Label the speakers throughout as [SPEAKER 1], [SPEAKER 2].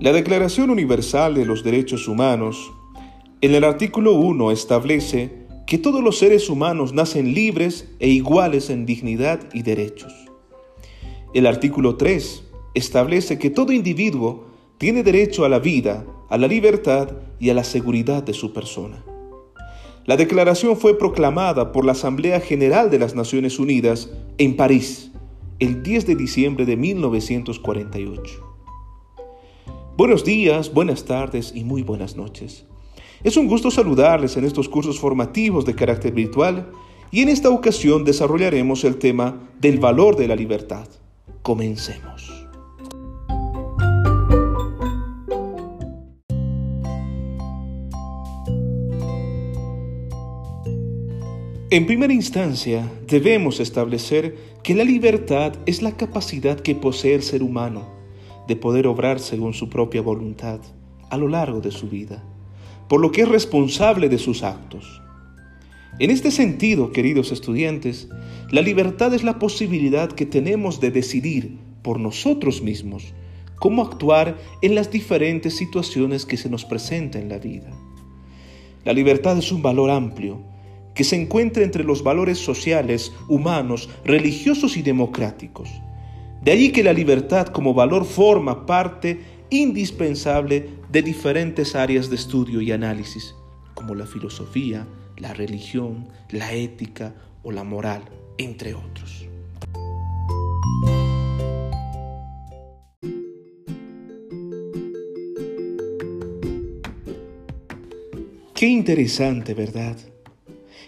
[SPEAKER 1] La Declaración Universal de los Derechos Humanos, en el artículo 1, establece que todos los seres humanos nacen libres e iguales en dignidad y derechos. El artículo 3 establece que todo individuo tiene derecho a la vida, a la libertad y a la seguridad de su persona. La declaración fue proclamada por la Asamblea General de las Naciones Unidas en París el 10 de diciembre de 1948. Buenos días, buenas tardes y muy buenas noches. Es un gusto saludarles en estos cursos formativos de carácter virtual y en esta ocasión desarrollaremos el tema del valor de la libertad. Comencemos. En primera instancia, debemos establecer que la libertad es la capacidad que posee el ser humano de poder obrar según su propia voluntad a lo largo de su vida, por lo que es responsable de sus actos. En este sentido, queridos estudiantes, la libertad es la posibilidad que tenemos de decidir por nosotros mismos cómo actuar en las diferentes situaciones que se nos presentan en la vida. La libertad es un valor amplio que se encuentra entre los valores sociales, humanos, religiosos y democráticos de allí que la libertad como valor forma parte indispensable de diferentes áreas de estudio y análisis, como la filosofía, la religión, la ética o la moral, entre otros. Qué interesante, ¿verdad?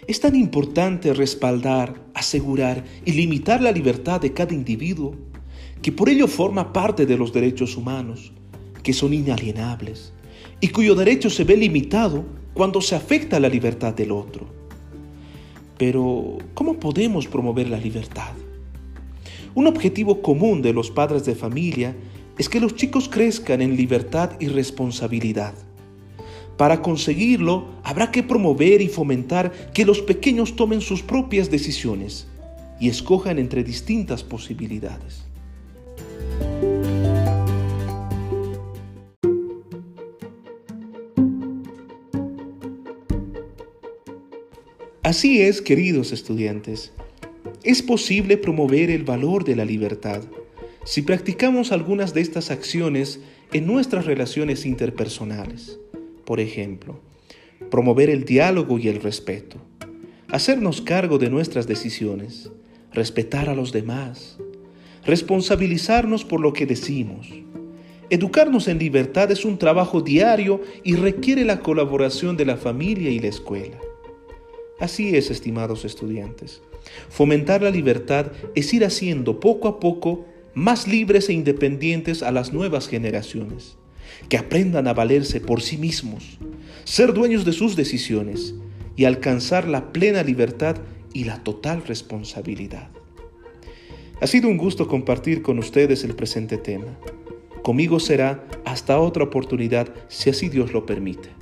[SPEAKER 1] Es tan importante respaldar, asegurar y limitar la libertad de cada individuo que por ello forma parte de los derechos humanos, que son inalienables, y cuyo derecho se ve limitado cuando se afecta la libertad del otro. Pero, ¿cómo podemos promover la libertad? Un objetivo común de los padres de familia es que los chicos crezcan en libertad y responsabilidad. Para conseguirlo, habrá que promover y fomentar que los pequeños tomen sus propias decisiones y escojan entre distintas posibilidades. Así es, queridos estudiantes, es posible promover el valor de la libertad si practicamos algunas de estas acciones en nuestras relaciones interpersonales. Por ejemplo, promover el diálogo y el respeto, hacernos cargo de nuestras decisiones, respetar a los demás, responsabilizarnos por lo que decimos. Educarnos en libertad es un trabajo diario y requiere la colaboración de la familia y la escuela. Así es, estimados estudiantes. Fomentar la libertad es ir haciendo poco a poco más libres e independientes a las nuevas generaciones, que aprendan a valerse por sí mismos, ser dueños de sus decisiones y alcanzar la plena libertad y la total responsabilidad. Ha sido un gusto compartir con ustedes el presente tema. Conmigo será hasta otra oportunidad si así Dios lo permite.